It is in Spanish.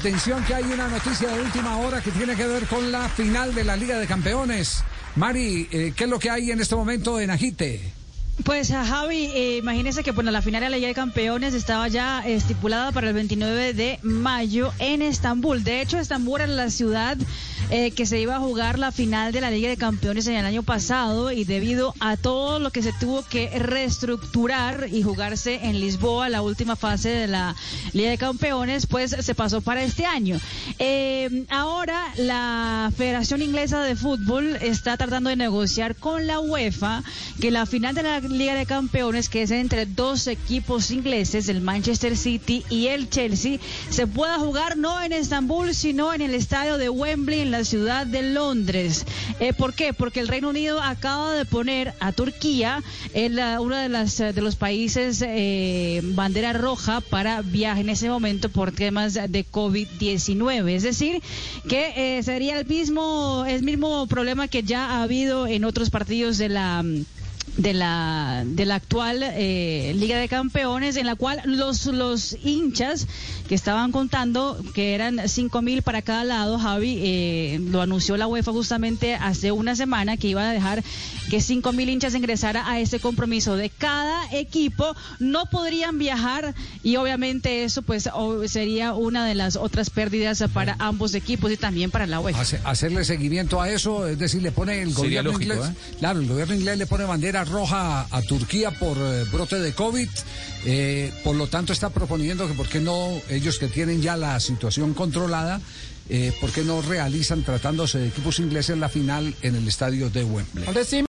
Atención que hay una noticia de última hora que tiene que ver con la final de la Liga de Campeones. Mari, eh, ¿qué es lo que hay en este momento en Agite? Pues Javi, eh, imagínese que bueno, la final de la Liga de Campeones estaba ya estipulada para el 29 de mayo en Estambul. De hecho, Estambul era la ciudad eh, que se iba a jugar la final de la Liga de Campeones en el año pasado y debido a todo lo que se tuvo que reestructurar y jugarse en Lisboa, la última fase de la Liga de Campeones, pues se pasó para este año. Eh, ahora la Federación Inglesa de Fútbol está tratando de negociar con la UEFA que la final de la Liga de Campeones, que es entre dos equipos ingleses, el Manchester City y el Chelsea, se pueda jugar no en Estambul, sino en el estadio de Wembley, en la ciudad de Londres. Eh, ¿Por qué? Porque el Reino Unido acaba de poner a Turquía en uno de, las, de los países eh, bandera roja para viaje en ese momento por temas de COVID-19. Es decir, que eh, sería el mismo, el mismo problema que ya ha habido en otros partidos de la de la, de la actual eh, Liga de Campeones, en la cual los, los hinchas que estaban contando que eran cinco mil para cada lado, Javi, eh, lo anunció la UEFA justamente hace una semana que iba a dejar que cinco mil hinchas ingresara a ese compromiso de cada equipo, no podrían viajar y obviamente eso pues sería una de las otras pérdidas para ambos equipos y también para la UEFA. hacerle seguimiento a eso, es decir, le pone el gobierno inglés, ¿eh? claro, el gobierno inglés le pone roja a Turquía por eh, brote de COVID. Eh, por lo tanto, está proponiendo que, ¿por qué no ellos que tienen ya la situación controlada, eh, ¿por qué no realizan, tratándose de equipos ingleses, la final en el estadio de Wembley?